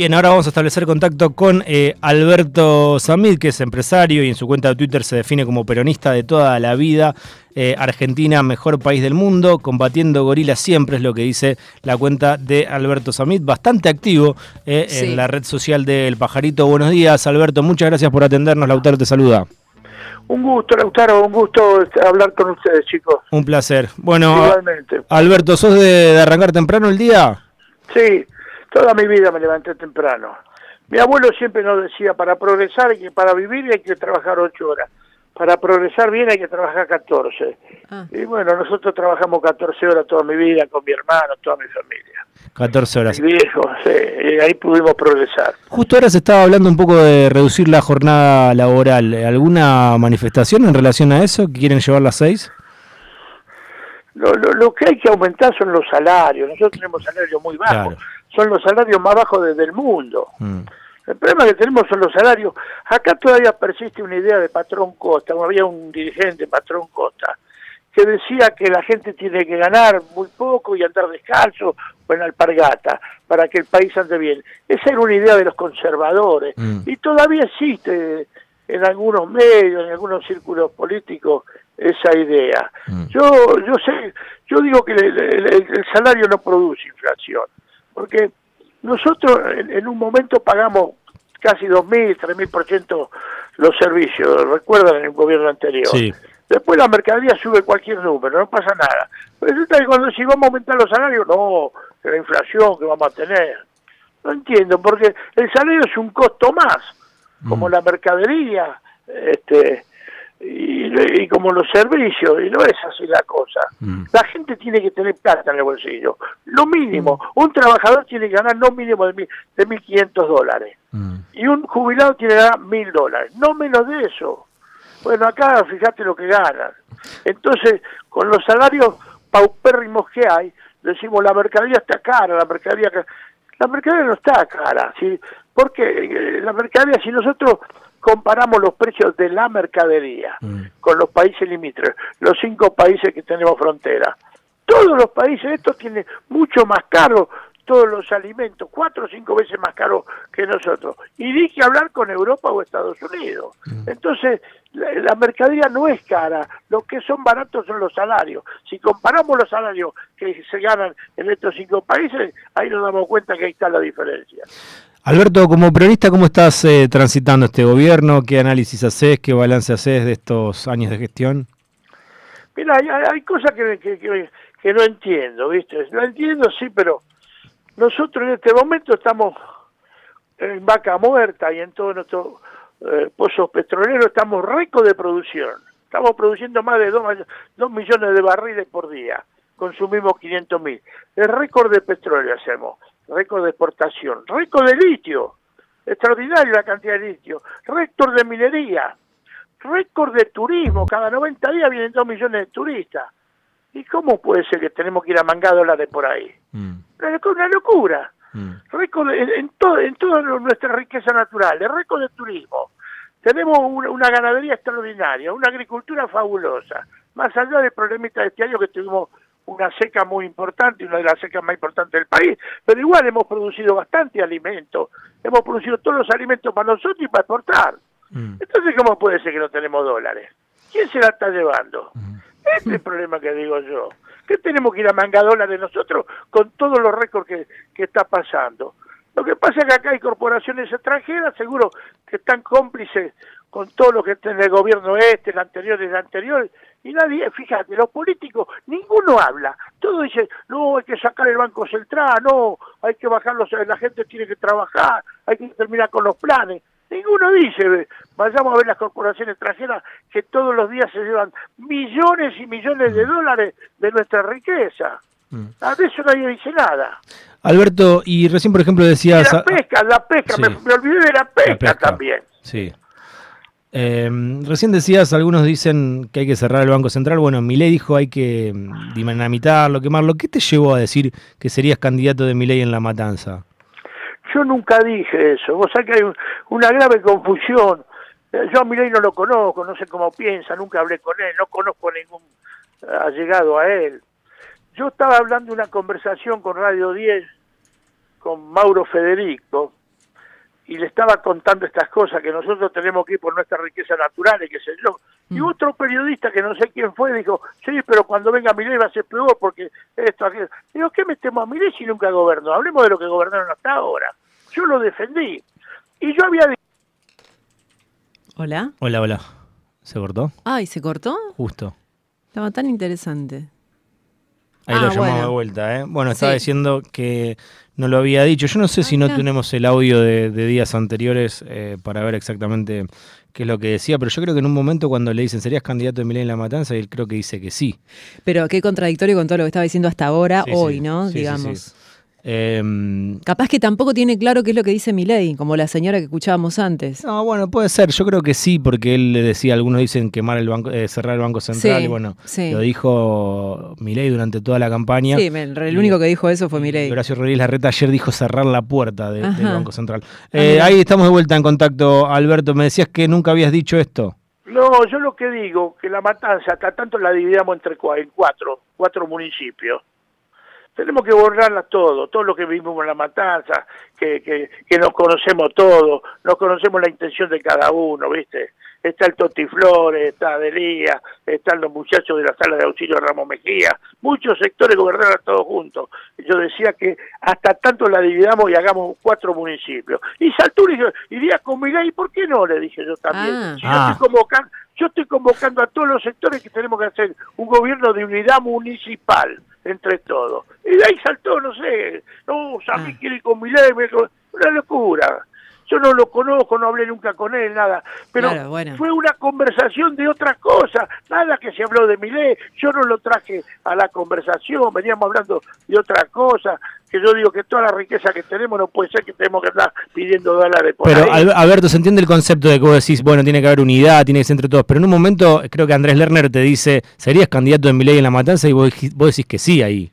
Bien, ahora vamos a establecer contacto con eh, Alberto Samid, que es empresario y en su cuenta de Twitter se define como peronista de toda la vida. Eh, Argentina, mejor país del mundo, combatiendo gorilas siempre, es lo que dice la cuenta de Alberto Samid, bastante activo eh, en la red social del Pajarito. Buenos días, Alberto, muchas gracias por atendernos. Lautaro te saluda. Un gusto, Lautaro, un gusto hablar con ustedes, chicos. Un placer. Bueno, Igualmente. Alberto, ¿sos de arrancar temprano el día? Sí, Toda mi vida me levanté temprano. Mi abuelo siempre nos decía, para progresar y que para vivir hay que trabajar ocho horas. Para progresar bien hay que trabajar 14. Ah. Y bueno, nosotros trabajamos 14 horas toda mi vida con mi hermano, toda mi familia. 14 horas. Mi viejo, sí, y ahí pudimos progresar. Justo ahora se estaba hablando un poco de reducir la jornada laboral. ¿Alguna manifestación en relación a eso? ¿Quieren llevar las seis? Lo, lo, que hay que aumentar son los salarios. Nosotros tenemos salarios muy bajos son los salarios más bajos del mundo. Mm. El problema que tenemos son los salarios. Acá todavía persiste una idea de patrón Costa, había un dirigente, patrón Costa, que decía que la gente tiene que ganar muy poco y andar descalzo o en alpargata para que el país ande bien. Esa era una idea de los conservadores mm. y todavía existe en algunos medios, en algunos círculos políticos esa idea. Mm. Yo yo sé, yo digo que el salario no produce inflación porque nosotros en, un momento pagamos casi 2.000, 3.000% los servicios, recuerdan en el gobierno anterior. Después la mercadería sube cualquier número, no pasa nada. Resulta que cuando si vamos a aumentar los salarios, no, la inflación que vamos a tener. No entiendo, porque el salario es un costo más, como mm. la mercadería, este, y, como los servicios, y no es así la cosa. Mm. La gente tiene que tener plata en el bolsillo. Lo mínimo, mm. un trabajador tiene que ganar no mínimo de, de 1.500 dólares. Mm. Y un jubilado tiene que ganar 1.000 dólares. No menos de eso. Bueno, acá fíjate lo que ganan. Entonces, con los salarios paupérrimos que hay, decimos la mercadería está cara, la mercadería... La mercadería no está cara, ¿sí? Porque eh, la mercadería, si nosotros comparamos los precios de la mercadería mm. con los países limítrofes, los cinco países que tenemos frontera. Todos los países, esto tiene mucho más caro todos los alimentos, cuatro o cinco veces más caro que nosotros. Y dije hablar con Europa o Estados Unidos. Mm. Entonces, la, mercadería no es cara, lo que son baratos son los salarios. Si comparamos los salarios que se ganan en estos cinco países, ahí nos damos cuenta que ahí está la diferencia. Alberto, como periodista, ¿cómo estás eh, transitando este gobierno? ¿Qué análisis haces? ¿Qué balance haces de estos años de gestión? Mira, hay, cosas que, que, no entiendo, ¿viste? No entiendo, sí, pero nosotros en este momento estamos en vaca muerta y en todos nuestros eh, pozos petroleros estamos récord de producción. Estamos produciendo más de 2 millones de barriles por día. Consumimos 500 mil. El récord de petróleo hacemos récord de exportación, récord de litio, extraordinaria la cantidad de litio, récord de minería, récord de turismo, cada 90 días vienen 2 millones de turistas. ¿Y cómo puede ser que tenemos que ir a mangar dólares por ahí? Mm. Una, locura. Mm. Récord en, en, todo, en toda nuestra riqueza natural, récord de turismo. Tenemos una, ganadería extraordinaria, una agricultura fabulosa, más allá del problemita de este año que tuvimos una seca muy importante, una de las secas más importantes del país, pero igual hemos producido bastante alimento, hemos producido todos los alimentos para nosotros y para exportar. Mm. Entonces, ¿cómo puede ser que no tenemos dólares? ¿Quién se la está llevando? Mm. Este es el problema que digo yo. ¿Qué tenemos que ir a manga dólares nosotros con todos los récords que, que está pasando? Lo que pasa es que acá hay corporaciones extranjeras, seguro que están cómplices con todo lo que está en el gobierno este, el anterior el anterior, y nadie, fíjate, los políticos, ninguno habla, todos dicen, no, hay que sacar el Banco Central, no, hay que bajarlos, la gente tiene que trabajar, hay que terminar con los planes. Ninguno dice, vayamos a ver las corporaciones extranjeras que todos los días se llevan millones y millones de mm. dólares de nuestra riqueza. Mm. A eso nadie dice nada. Alberto, y recién por ejemplo decías... la pesca, la pesca, me, olvidé de la pesca, también. Sí. Eh, recién decías, algunos dicen que hay que cerrar el Banco Central. Bueno, Milei dijo hay que mm, dinamitarlo, quemarlo. ¿Qué te llevó a decir que serías candidato de Milei en la matanza? Yo nunca dije eso. Vos sabés que hay una grave confusión. Eh, yo a Milei no lo conozco, no sé cómo piensa, nunca hablé con él, no conozco ningún allegado a él. Yo estaba hablando de una conversación con Radio 10 con Mauro Federico, y le estaba contando estas cosas, que nosotros tenemos que ir por nuestras riquezas naturales, qué sé yo. Y mm. otro periodista, que no sé quién fue, dijo, sí, pero cuando venga Milei va a ser peor porque esto, aquello. Digo, ¿qué metemos a Milei si nunca gobernó? Hablemos de lo que gobernaron hasta ahora. Yo lo defendí. Y yo había... Hola. Hola, hola. ¿Se cortó? Ay, ¿se cortó? Justo. Estaba tan interesante. Ahí lo ah, llamamos de vuelta, ¿eh? Bueno, estaba diciendo que no lo había dicho. Yo no sé si no tenemos el audio de, días anteriores eh, para ver exactamente qué es lo que decía, pero yo creo que en un momento cuando le dicen, ¿serías candidato de Milén en la matanza? Y él creo que dice que sí. Pero qué contradictorio con todo lo que estaba diciendo hasta ahora, hoy, ¿no? Digamos. Em, Capaz que tampoco tiene claro qué es lo que dice Milei, como la señora que escuchábamos antes. No, bueno, puede ser. Yo creo que sí, porque él le decía, algunos dicen quemar el banco, eh, cerrar el banco central. y bueno, lo dijo Milei durante toda la campaña. Sí, el, único que dijo eso fue Milei. Horacio Rodríguez Larreta ayer dijo cerrar la puerta del banco central. Ah, eh, ahí estamos de vuelta en contacto, Alberto. Me decías que nunca habías dicho esto. No, yo lo que digo, que la matanza, hasta tanto la dividamos entre cuatro, cuatro municipios tenemos que borrarla todo, todo lo que vimos en la matanza, que, que, que nos conocemos todos, nos conocemos la intención de cada uno, ¿viste? Está el Toti Flores, está Adelía, están los muchachos de la sala de auxilio de Ramos Mejía, muchos sectores gobernaron todos juntos. Yo decía que hasta tanto la dividamos y hagamos cuatro municipios. Y Salturi iría con Miguel, ¿por qué no? Le dije yo también. Ah. yo, estoy ah. convocando, yo estoy convocando a todos los sectores que tenemos que hacer un gobierno de unidad municipal entre todos. Y de ahí saltó, no sé, no, Sammy ah. quiere ir con Milei, una locura. Yo no lo conozco, no hablé nunca con él, nada. Pero fue una conversación de otra cosa, nada que se habló de Milei. Yo no lo traje a la conversación, veníamos hablando de otra cosa. Que yo digo que toda la riqueza que tenemos no puede ser que tenemos que estar pidiendo dólares por Pero, Alberto, se entiende el concepto de que vos decís, bueno, tiene que haber unidad, tiene que ser entre todos. Pero en un momento, creo que Andrés Lerner te dice, ¿serías candidato de Milei en la matanza? Y vos, vos decís que sí ahí.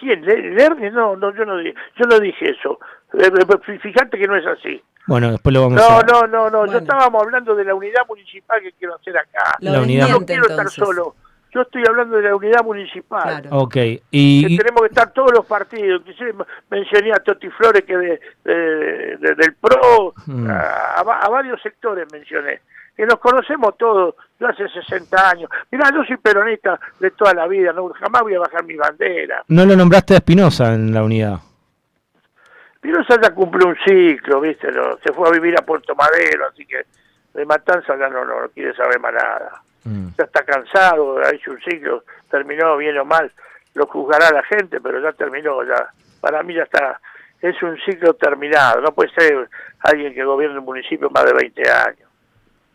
¿Quién? ¿Lerner? No, no, yo no, yo no dije eso. Eh, eh, fíjate que no es así. Bueno, después lo vamos a... No, no, no, yo estábamos hablando de la unidad municipal que quiero hacer acá. La, unidad. Yo no quiero estar solo. Yo estoy hablando de la unidad municipal. Claro. Ok. Y... Que tenemos que estar todos los partidos. Inclusive mencioné a Toti Flores que de, del PRO, hmm. a, varios sectores mencioné. Que nos conocemos todos, yo hace 60 años. Mirá, yo soy peronista de toda la vida, no jamás voy a bajar mi bandera. ¿No lo nombraste a Espinosa en la unidad? Espinosa ya cumplió un ciclo, ¿viste? se fue a vivir a Puerto Madero, así que de Matanza ya no, no, quiere saber más nada. Mm. Ya está cansado, ha hecho un ciclo, terminó bien o mal, lo juzgará la gente, pero ya terminó, ya para mí ya está, es un ciclo terminado, no puede ser alguien que gobierne un municipio más de 20 años.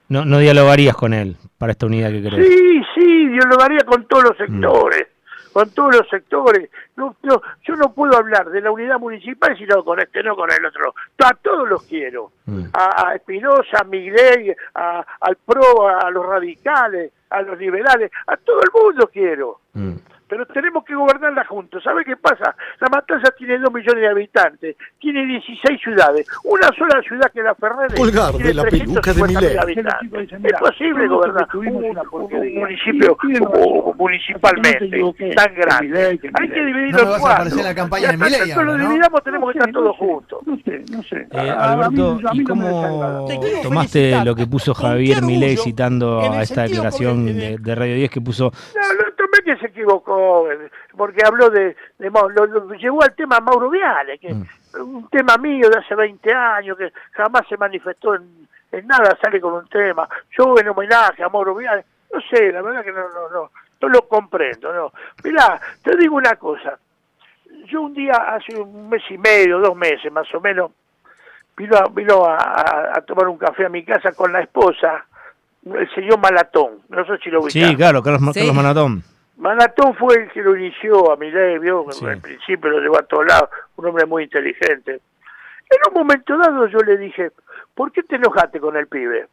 No, no dialogarías con él para esta unidad que crees. Sí, sí, dialogaría con todos los sectores con todos los sectores. No, yo no puedo hablar de la unidad municipal sino con este, no con el otro. A todos los quiero. Mm. A, Espinosa, a Miguel, a, al PRO, a los radicales, a los liberales, a todo el mundo quiero. Mm pero tenemos que gobernarla juntos. ¿Sabe qué pasa? La Matanza tiene 2 millones de habitantes, tiene 16 ciudades, una sola ciudad que la Ferrer Colgar de la peluca de Miley. Es posible gobernar un, municipio municipalmente tan grande. Hay que dividirlo en cuatro. La campaña de lo dividamos tenemos que estar todos juntos. No sé, no sé. Eh, Alberto, ¿y cómo tomaste lo que puso Javier Milei citando a esta declaración de Radio 10 que puso equivocó, porque habló de, lo, llevó al tema Mauro Viale, que mm. un tema mío de hace 20 años, que jamás se manifestó en, nada, sale con un tema. Yo en homenaje a Mauro Viale, no sé, la verdad que no, no, no, no lo comprendo, no. Mirá, te digo una cosa, yo un día, hace un mes y medio, dos meses más o menos, vino, vino a, tomar un café a mi casa con la esposa, el señor Malatón, no sé si lo viste. Sí, claro, Carlos, Carlos Malatón. Manatón fue el que lo inició a Milei, vio, al principio lo llevó a todos lados, un hombre muy inteligente. En un momento dado yo le dije, ¿por qué te enojaste con el pibe?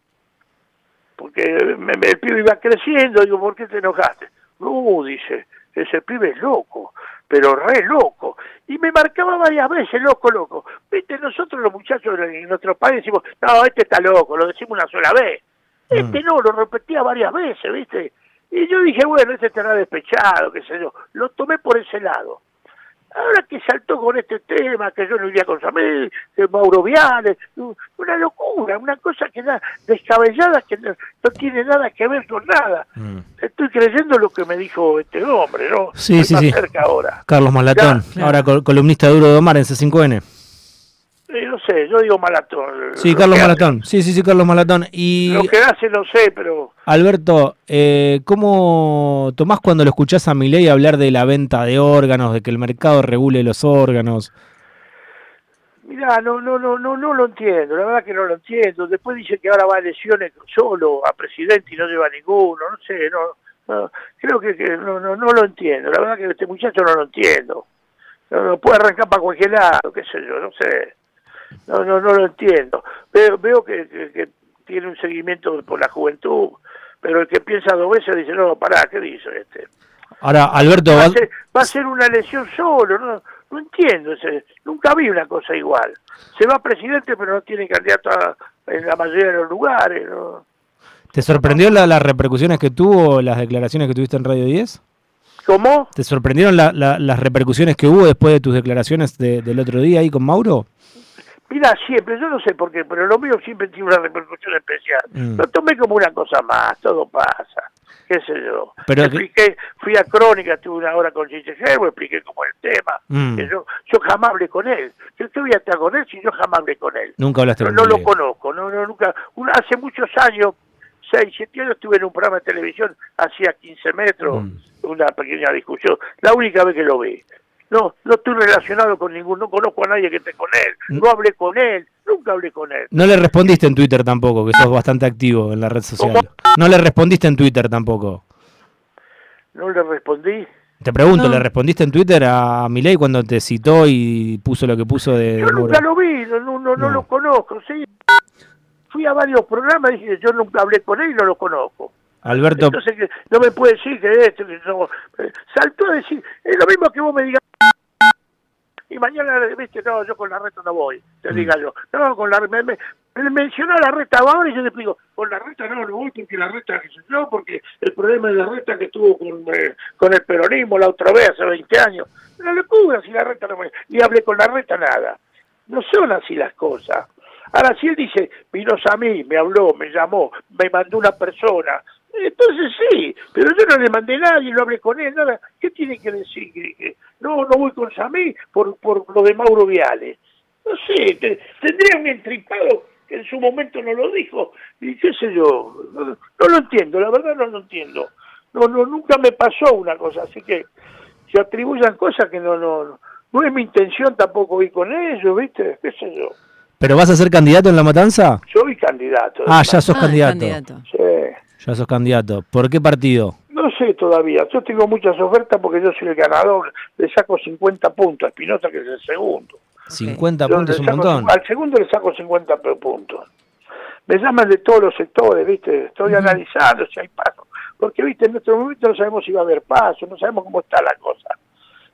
Porque el pibe iba creciendo, digo, ¿por qué te enojaste? No, dice, ese pibe es loco, pero re loco. Y me marcaba varias veces, loco, loco. Viste, nosotros los muchachos en nuestro país decimos, no, este está loco, lo decimos una sola vez. Este mm. no, lo repetía varias veces, ¿viste? Y yo dije, bueno, este estará despechado, qué sé yo. Lo tomé por ese lado. Ahora que saltó con este tema, que yo no iría con Samir, que Mauro Viales, una locura, una cosa que da descabellada, que no, tiene nada que ver con nada. Mm. Estoy creyendo lo que me dijo este hombre, ¿no? Sí, sí, sí. ahora. Carlos Malatón, ahora columnista duro de Omar en C5N. No sé, yo digo Malatón. Sí, Carlos Malatón. Sí, sí, sí, Carlos Malatón. Y... Lo que hace no sé, pero... Alberto, eh, ¿cómo tomás cuando lo escuchás a Milei hablar de la venta de órganos, de que el mercado regule los órganos? Mirá, no, no, no, no, no lo entiendo, la verdad que no lo entiendo. Después dice que ahora va a elecciones solo a presidente y no lleva ninguno, no sé, no, creo que, no, no, no lo entiendo. La verdad que este muchacho no lo entiendo. No, puede arrancar para cualquier lado, qué sé yo, no sé. No, no, no lo entiendo. Veo, veo que, tiene un seguimiento por la juventud, pero el que piensa dos veces dice, no, pará, ¿qué dice este? Ahora, Alberto... Va, a ser, una elección solo, no, no entiendo, ese, nunca vi una cosa igual. Se va presidente, pero no tiene candidato en la mayoría de los lugares. ¿no? ¿Te sorprendió las repercusiones que tuvo las declaraciones que tuviste en Radio 10? ¿Cómo? ¿Te sorprendieron las repercusiones que hubo después de tus declaraciones del otro día ahí con Mauro? Mira, siempre, yo no sé por qué, pero lo mío siempre tiene una repercusión especial. Mm. Lo tomé como una cosa más, todo pasa, qué sé yo. Pero expliqué, fui a Crónica, estuve una hora con Gigi expliqué cómo el tema, mm. que yo, yo jamás hablé con él. Yo te voy a estar con él si yo jamás hablé con él. Nunca hablaste con él. No lo conozco, no, no, nunca. hace muchos años, seis, siete años, estuve en un programa de televisión, hacía 15 metros, mm. una pequeña discusión. La única vez que lo vi. No, no estoy relacionado con ninguno, no conozco a nadie que esté con él, no hablé con él, nunca hablé con él. No le respondiste en Twitter tampoco, que sos bastante activo en la red social. No le respondiste en Twitter tampoco. No le respondí. Te pregunto, ¿le respondiste en Twitter a Milei cuando te citó y puso lo que puso de... Yo nunca lo vi, no, no, no, lo conozco, sí. Fui a varios programas y dije, yo nunca hablé con él y no lo conozco. Alberto... Entonces, no me puede decir que esto, que no... Eh, saltó a decir, es lo mismo que vos me digas y mañana, viste, no, yo con la reta no voy, te mm. diga yo. No, con la me, me, mencionó la reta ahora y yo le digo, con la reta no, no voy porque la reta, no, porque el problema de la reta que tuvo con, eh, con el peronismo la otra vez hace 20 años. No le pude si la reta no me... Ni hablé con la reta nada. No son así las cosas. Ahora, si él dice, vino a mí, me habló, me llamó, me mandó una persona, entonces sí, pero yo no le mandé a nadie, no hablé con él, nada. ¿Qué tiene que decir? No, no voy con Samí por, por lo de Mauro Viale. No sé, tendría un entripado que en su momento no lo dijo. Y qué sé yo, no, lo entiendo, la verdad no lo entiendo. No, no, nunca me pasó una cosa, así que se atribuyan cosas que no, no, no es mi intención tampoco ir con ellos, ¿viste? ¿Qué sé yo? ¿Pero vas a ser candidato en la matanza? Soy candidato. Ah, ya sos ah, candidato. Sí. Ya sos candidato. ¿Por qué partido? No sé todavía. Yo tengo muchas ofertas porque yo soy el ganador. Le saco 50 puntos a Espinosa, que es el segundo. 50 puntos es un montón. Al segundo le saco 50 puntos. Me llaman de todos los sectores, ¿viste? Estoy analizando si hay paso. Porque, ¿viste? En nuestro momento no sabemos si va a haber paso, no sabemos cómo está la cosa.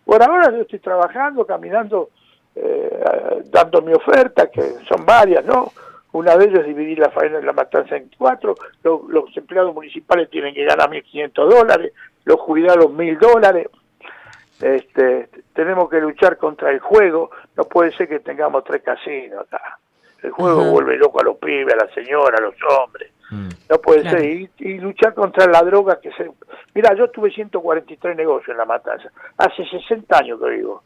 Por ahora yo estoy trabajando, caminando, eh, dando mi oferta, que son varias, ¿no? Una de ellas es dividir la faena de la matanza en cuatro. Los, empleados municipales tienen que ganar 1.500 dólares, los jubilados 1.000 dólares. Este, tenemos que luchar contra el juego. No puede ser que tengamos tres casinos acá. El juego vuelve loco a los pibes, a la señora, a los hombres. Mm. No puede ser. Y, y, luchar contra la droga que se... Mira, yo tuve 143 negocios en la matanza. Hace 60 años que vivo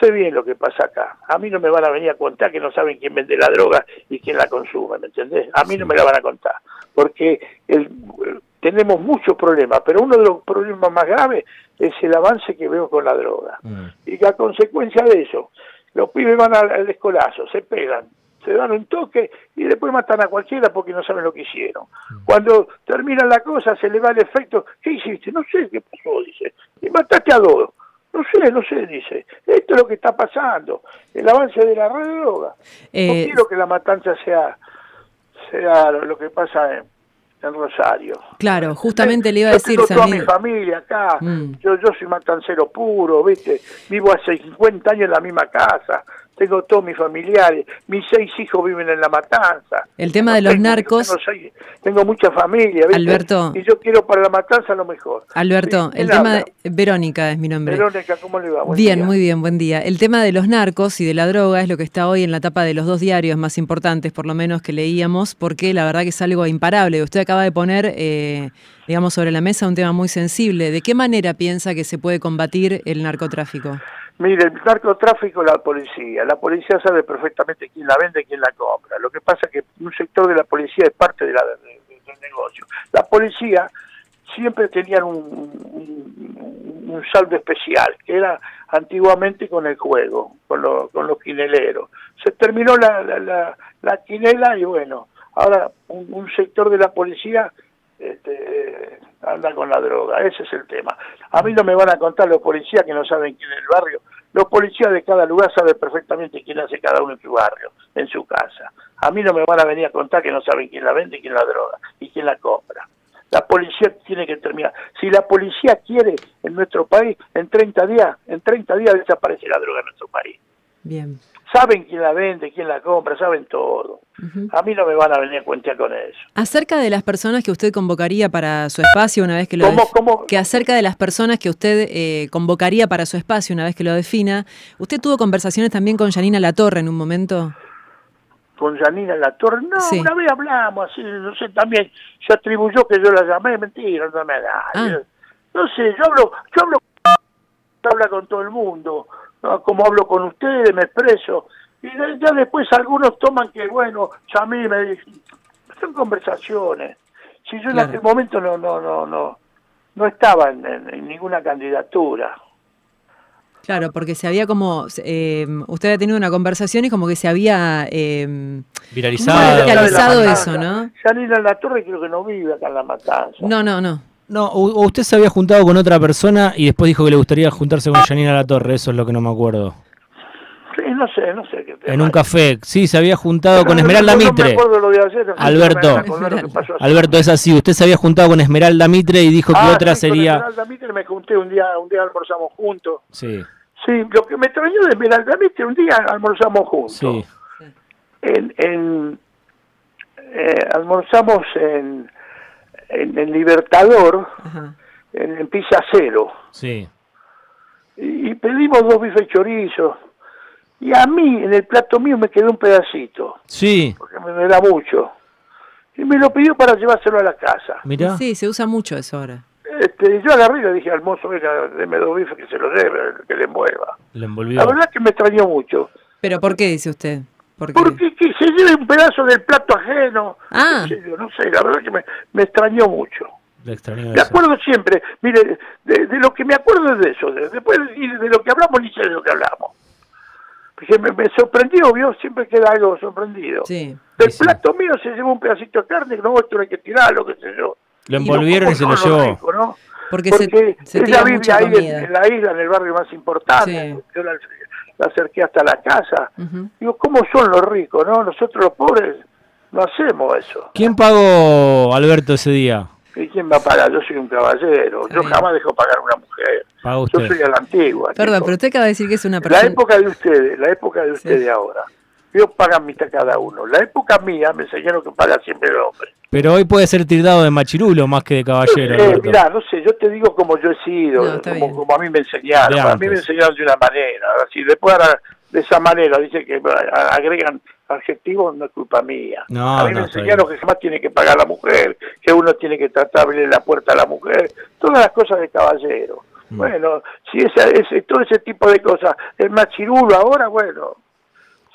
sé bien lo que pasa acá. A mí no me van a venir a contar que no saben quién vende la droga y quién la consume, ¿me entendés? A mí no me la van a contar, porque tenemos muchos problemas, pero uno de los problemas más graves es el avance que veo con la droga. Mm. Y que a consecuencia de eso, los pibes van al, escolazo, se pegan, se dan un toque y después matan a cualquiera porque no saben lo que hicieron. Mm. Cuando termina la cosa, se le va el efecto, ¿qué hiciste? No sé qué pasó, dice. Y mataste a dos. No sé, no sé, dice. Esto es lo que está pasando. El avance de la red de droga. no eh, quiero que la matanza sea, sea lo que pasa en, Rosario. Claro, justamente le iba a decir. Yo tengo toda mi familia acá. Mm. Yo, yo soy matancero puro, ¿viste? Vivo hace 50 años en la misma casa. Tengo todos mis familiares, mis seis hijos viven en La Matanza. El tema de los narcos... Tengo, mucha familia, Alberto... Y yo quiero para La Matanza lo mejor. Alberto, el tema... De... Verónica es mi nombre. Verónica, ¿cómo le va? bien, muy bien, buen día. El tema de los narcos y de la droga es lo que está hoy en la tapa de los dos diarios más importantes, por lo menos que leíamos, porque la verdad que es algo imparable. Usted acaba de poner... Eh, digamos, sobre la mesa un tema muy sensible. ¿De qué manera piensa que se puede combatir el narcotráfico? Mire, el narcotráfico la policía. La policía sabe perfectamente quién la vende y quién la compra. Lo que pasa es que un sector de la policía es parte de la, del negocio. La policía siempre tenía un, un, saldo especial, que era antiguamente con el juego, con, con los quineleros. Se terminó la, la, la, quinela y bueno, ahora un sector de la policía este, anda con la droga, ese es el tema. A mí no me van a contar los policías que no saben quién es el barrio. Los policías de cada lugar saben perfectamente quién hace cada uno en su barrio, en su casa. A mí no me van a venir a contar que no saben quién la vende quién la droga y quién la compra. La policía tiene que terminar. Si la policía quiere en nuestro país, en 30 días, en 30 días desaparece la droga en nuestro país. Bien saben quién la vende, quién la compra, saben todo. A mí no me van a venir a cuentear con eso. Acerca de las personas que usted convocaría para su espacio una vez que lo ¿Cómo, que acerca de las personas que usted eh, convocaría para su espacio una vez que lo defina, ¿usted tuvo conversaciones también con Janina Latorre en un momento? Con Janina Latorre, no, una vez hablamos así, no sé, también se atribuyó que yo la llamé, mentira, no me da. Ah. No sé, yo hablo, yo hablo, habla con todo el mundo como hablo con ustedes, me expreso. Y ya después algunos toman que, bueno, ya a mí me dicen, son conversaciones. Si yo en aquel momento no, no, no, no, no estaba en, ninguna candidatura. Claro, porque se había como, eh, usted ha tenido una conversación y como que se había eh, viralizado, viralizado eso, ¿no? Salir a la torre creo que no vive acá en La Matanza. No, no, no. No, o usted se había juntado con otra persona y después dijo que le gustaría juntarse con Janina La Torre, eso es lo que no me acuerdo. Sí, no sé, no sé. Qué en un café, sí, se había juntado con Esmeralda Mitre. Alberto, Alberto, es así, usted se había juntado con Esmeralda Mitre y dijo que ah, otra sería... Con Esmeralda Mitre me junté un día, un día almorzamos juntos. Sí. Sí, lo que me extrañó de Esmeralda Mitre, un día almorzamos juntos. Sí. En, en eh, almorzamos en en el Libertador, en, en, Pisa Cero. Sí. Y, pedimos dos bifes chorizos. Y a mí, en el plato mío, me quedó un pedacito. Sí. Porque me, da mucho. Y me lo pidió para llevárselo a la casa. Mira. Sí, se usa mucho eso ahora. Este, yo agarré y le dije al mozo, venga, deme dos bifes que se lo debe, que le envuelva. Le envolvió. La verdad es que me extrañó mucho. ¿Pero por qué dice usted? Porque que se lleve un pedazo del plato ajeno. Ah. No sé, la verdad que me, me extrañó mucho. me acuerdo siempre, mire, de, lo que me acuerdo es de eso. después de, de lo que hablamos, ni sé de lo que hablamos. Porque me, me sorprendió, vio, siempre queda algo sorprendido. Sí. Del plato mío se llevó un pedacito de carne, no, esto hay que tirarlo, qué sé yo. Lo envolvieron y, se lo llevó. Porque, se, ella vive ahí en, la isla, en el barrio más importante. Yo la, la acerqué hasta la casa. Digo, ¿cómo son los ricos, no? Nosotros los pobres no hacemos eso. ¿Quién pagó, Alberto, ese día? ¿Y quién va a pagar? Yo soy un caballero. Yo jamás dejo pagar a una mujer. Yo soy a la antigua. Perdón, pero usted acaba de decir que es una persona... La época de ustedes, la época de ustedes ahora. Yo pagan mitad cada uno. La época mía me enseñaron que paga siempre el hombre. Pero hoy puede ser tildado de machirulo más que de caballero. Eh, mirá, no sé, yo te digo como yo he sido, como, a mí me enseñaron. A mí me enseñaron de una manera. Si después de esa manera dice que agregan adjetivos, no es culpa mía. a mí me enseñaron que jamás tiene que pagar la mujer, que uno tiene que tratar de abrir la puerta a la mujer, todas las cosas de caballero. Mm. Bueno, si esa, ese, todo ese tipo de cosas, el machirulo ahora, bueno,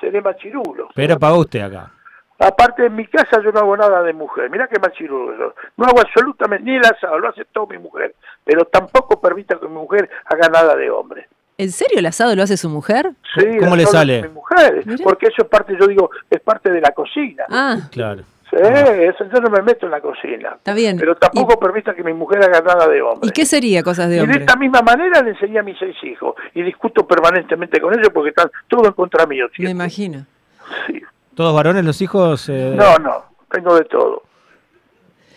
seré machirulo. Pero pagó usted acá. Aparte, en mi casa yo no hago nada de mujer. Mirá qué machirulo. No hago absolutamente ni el asado, lo hace todo mi mujer. Pero tampoco permita que mi mujer haga nada de hombre. ¿En serio el asado lo hace su mujer? Sí, ¿cómo le sale? Mi mujer, porque eso es parte, yo digo, es parte de la cocina. Ah, claro. Sí, eso, yo no me meto en la cocina. Está bien. Pero tampoco permita que mi mujer haga nada de hombre. ¿Y qué sería cosas de hombre? Y de esta misma manera le enseñé a mis seis hijos. Y discuto permanentemente con ellos porque están todos en contra mío. Me imagino. Sí. ¿Todos varones los hijos? Eh? No, no, tengo de todo.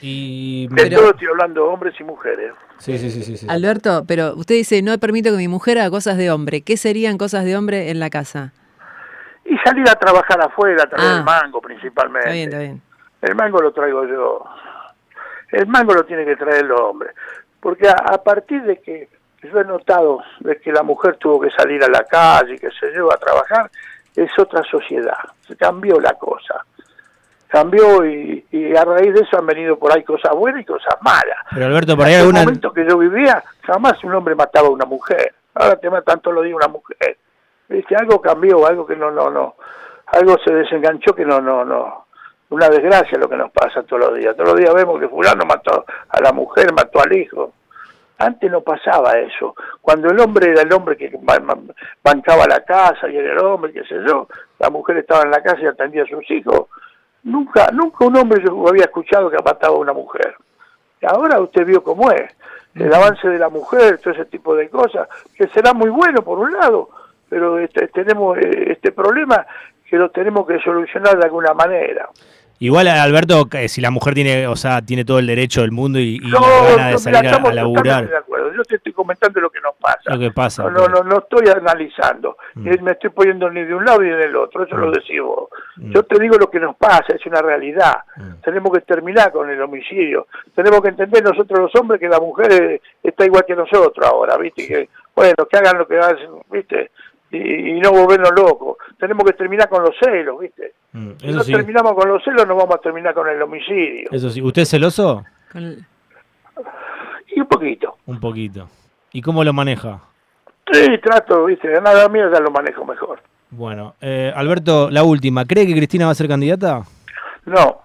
Y... De todo estoy hablando hombres y mujeres. Sí, sí, sí, sí, Alberto, pero usted dice, no permito que mi mujer haga cosas de hombre. ¿Qué serían cosas de hombre en la casa? Y salir a trabajar afuera, traer el ah. mango principalmente. Está bien, está bien. El mango lo traigo yo. El mango lo tiene que traer el hombre. Porque a, partir de que yo he notado de que la mujer tuvo que salir a la calle, que se lleva a trabajar, es otra sociedad. Se cambió la cosa. Cambió y, a raíz de eso han venido por ahí cosas buenas y cosas malas. Pero Alberto, por ahí en el momento que yo vivía, jamás un hombre mataba a una mujer. Ahora te matan todos los días una mujer. ¿Viste? Algo cambió, algo que no, no, no. Algo se desenganchó que no, no, no una desgracia lo que nos pasa todos los días. Todos los días vemos que fulano mató a la mujer, mató al hijo. Antes no pasaba eso. Cuando el hombre era el hombre que bancaba la casa y era el hombre, qué sé yo, la mujer estaba en la casa y atendía a sus hijos. Nunca, nunca un hombre yo había escuchado que mataba a una mujer. Y ahora usted vio cómo es. El avance de la mujer, todo ese tipo de cosas, que será muy bueno por un lado, pero este, tenemos eh, este problema que lo tenemos que solucionar de alguna manera. Igual, Alberto, si la mujer tiene, o sea, tiene todo el derecho del mundo y, y la gana de salir a, laburar. De acuerdo. Yo te estoy comentando lo que nos pasa. Lo que pasa. No, no, no, estoy analizando. Mm. Me estoy poniendo ni de un lado ni del otro. Eso lo mm. decís vos. Mm. Yo te digo lo que nos pasa, es una realidad. Tenemos que terminar con el homicidio. Tenemos que entender nosotros los hombres que la mujer está igual que nosotros ahora, ¿viste? Que, bueno, que hagan lo que hacen, ¿viste? Y, no volvernos locos. Tenemos que terminar con los celos, ¿viste? Mm, si no terminamos con los celos, no vamos a terminar con el homicidio. Eso sí. ¿Usted es celoso? Y un poquito. Un poquito. ¿Y cómo lo maneja? Sí, trato, ¿viste? Nada mío ya lo manejo mejor. Bueno, eh, Alberto, la última. ¿Cree que Cristina va a ser candidata? No.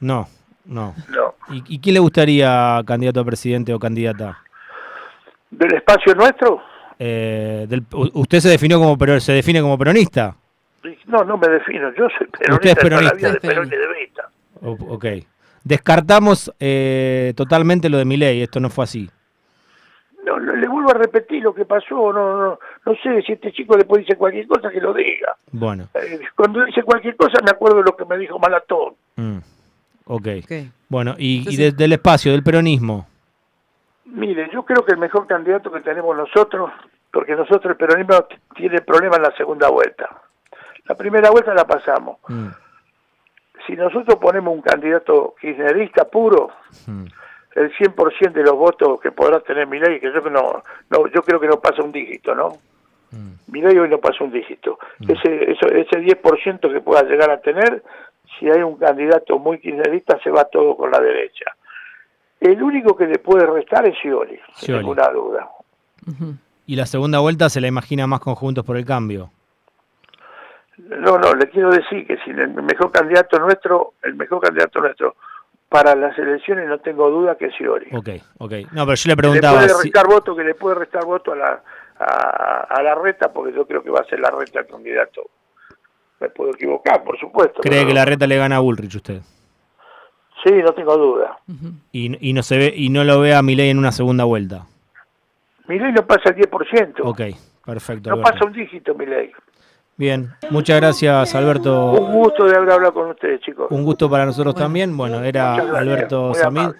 No, no. No. ¿Y, ¿Y quién le gustaría candidato a presidente o candidata? ¿Del espacio nuestro? Eh, ¿Usted se definió como pero se define como peronista? No, no me defino. Yo soy peronista. Usted es peronista. De Perón y de Vista. ok. Descartamos eh, totalmente lo de mi ley. Esto no fue así. No, le vuelvo a repetir lo que pasó. No, no, no sé si este chico le puede decir cualquier cosa que lo diga. Bueno. Eh, cuando dice cualquier cosa me acuerdo de lo que me dijo Malatón. Mm. Ok. okay. Bueno, y, y desde el espacio, del peronismo. Mire, yo creo que el mejor candidato que tenemos nosotros, porque nosotros el peronismo tiene problemas en la segunda vuelta. La primera vuelta la pasamos. Mm. Si nosotros ponemos un candidato kirchnerista puro, mm. el 100% de los votos que podrá tener Milei, que yo no, no yo creo que no pasa un dígito, ¿no? Mm. Milei hoy no pasa un dígito. Ese, eso, ese 10% que pueda llegar a tener, si hay un candidato muy kirchnerista, se va todo con la derecha. El único que le puede restar es Scioli, sin ninguna duda. ¿Y la segunda vuelta se la imagina más conjuntos por el cambio? No, no, le quiero decir que si el mejor candidato nuestro, el mejor candidato nuestro para las elecciones no tengo duda que es Scioli. Ok, ok. No, pero yo le preguntaba... Que le puede restar voto, que le puede restar voto a la, a, la reta, porque yo creo que va a ser la reta el candidato. Me puedo equivocar, por supuesto. ¿Cree que la reta le gana a Bullrich usted? Sí, no tengo duda. y, y, no se ve y no lo ve a Milei en una segunda vuelta. Milei no pasa el 10%. Ok, perfecto. No pasa un dígito Milei. Bien, muchas gracias Alberto. Un gusto de haber hablado con ustedes, chicos. Un gusto para nosotros también. Bueno, era Alberto Samid.